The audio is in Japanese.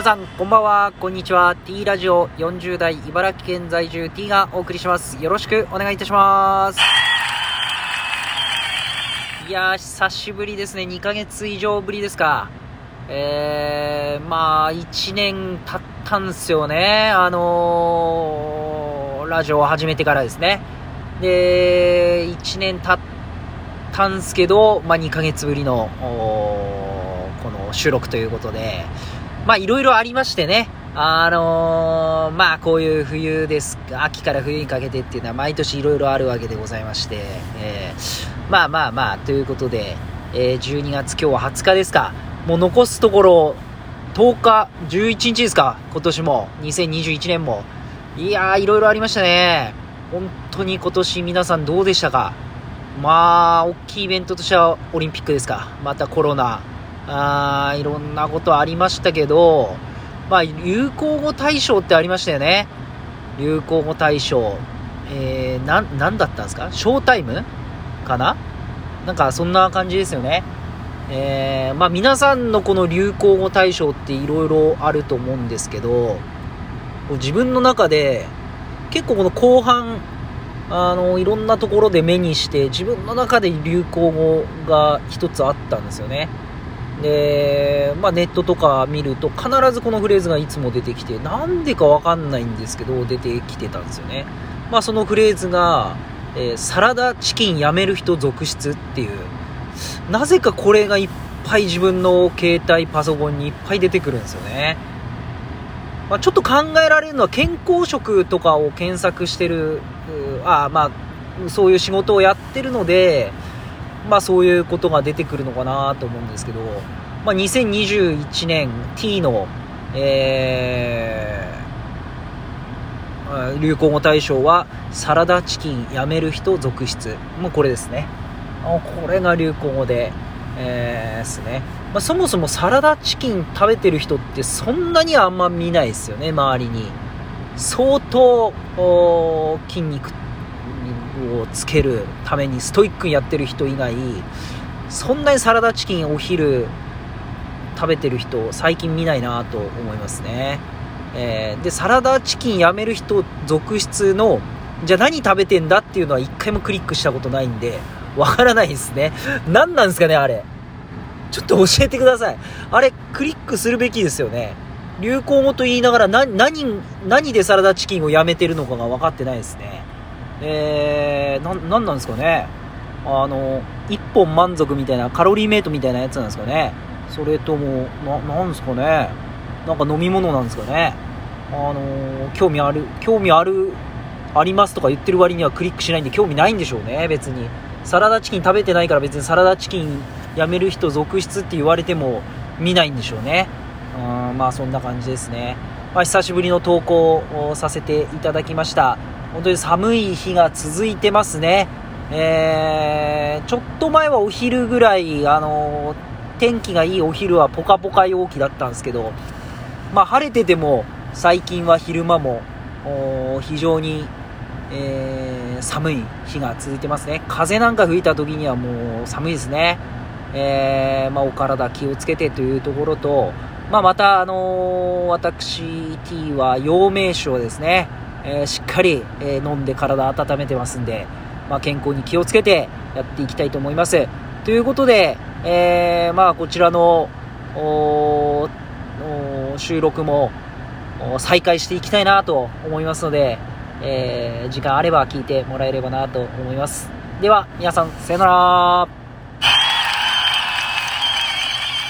皆さん、こんばんは、こんにちは。T ラジオ40代茨城県在住 T がお送りします。よろしくお願いいたします。いやー、久しぶりですね。2ヶ月以上ぶりですか。えー、まあ、1年経ったんすよね。あのー、ラジオを始めてからですね。で、1年経ったんすけど、まあ、2ヶ月ぶりの、この収録ということで、まあいろいろありましてね、あのー、まあこういう冬です、秋から冬にかけてっていうのは毎年いろいろあるわけでございまして、えー、まあまあまあ、ということで、えー、12月今日は20日ですか、もう残すところ10日、11日ですか、今年も、2021年も。いやー、いろいろありましたね。本当に今年皆さんどうでしたかまあ、大きいイベントとしてはオリンピックですか。またコロナ。あいろんなことありましたけど、まあ、流行語大賞ってありましたよね。流行語大賞。えー、な、なんだったんですか？ショータイム？かな？なんかそんな感じですよね。えー、まあ皆さんのこの流行語大賞っていろいろあると思うんですけど、自分の中で結構この後半、あの、いろんなところで目にして自分の中で流行語が一つあったんですよね。で、まあ、ネットとか見ると必ずこのフレーズがいつも出てきて、なんでかわかんないんですけど、出てきてたんですよね。まあ、そのフレーズが、えー、サラダチキンやめる人続出っていう、なぜかこれがいっぱい自分の携帯、パソコンにいっぱい出てくるんですよね。まあ、ちょっと考えられるのは健康食とかを検索してる、あまあ、そういう仕事をやってるので、まあそういうことが出てくるのかなと思うんですけど、まあ2021年 T の、えー、流行語大賞はサラダチキンやめる人続出。もうこれですね。これが流行語で、えー、ですね。まあ、そもそもサラダチキン食べてる人ってそんなにあんま見ないですよね、周りに。相当筋肉をつけるためにストイックにやってる人以外そんなにサラダチキンお昼食べてる人最近見ないなと思いますね、えー、でサラダチキンやめる人続出のじゃあ何食べてんだっていうのは一回もクリックしたことないんでわからないですね。何なんですかねあれ。ちょっと教えてください。あれクリックするべきですよね。流行語と言いながら何何でサラダチキンをやめてるのかが分かってないですね。えー、な、なんなんですかね。あの、一本満足みたいな、カロリーメイトみたいなやつなんですかね。それとも、な、なんですかね。なんか飲み物なんですかね。あの興味ある、興味ある、ありますとか言ってる割にはクリックしないんで興味ないんでしょうね、別に。サラダチキン食べてないから別にサラダチキンやめる人続出って言われても見ないんでしょうね。うん、まあそんな感じですね。まあ久しぶりの投稿をさせていただきました。本当に寒い日が続いてますね。えー、ちょっと前はお昼ぐらい、あの天気がいいお昼はポカポカ陽気だったんですけど、まあ、晴れてても最近は昼間も非常に、えー、寒い日が続いてますね。風なんか吹いた時にはもう寒いですね。えー、まあ、お体気をつけてというところと、まあ、また、あの、私 T は陽明酒をですね、えー、しっかり、え、飲んで体温めてますんで、まあ、健康に気をつけてやっていきたいと思います。ということで、え、まあ、こちらの収録も再開していきたいなと思いますので、えー、時間あれば聞いてもらえればなと思います。では、皆さん、さよなら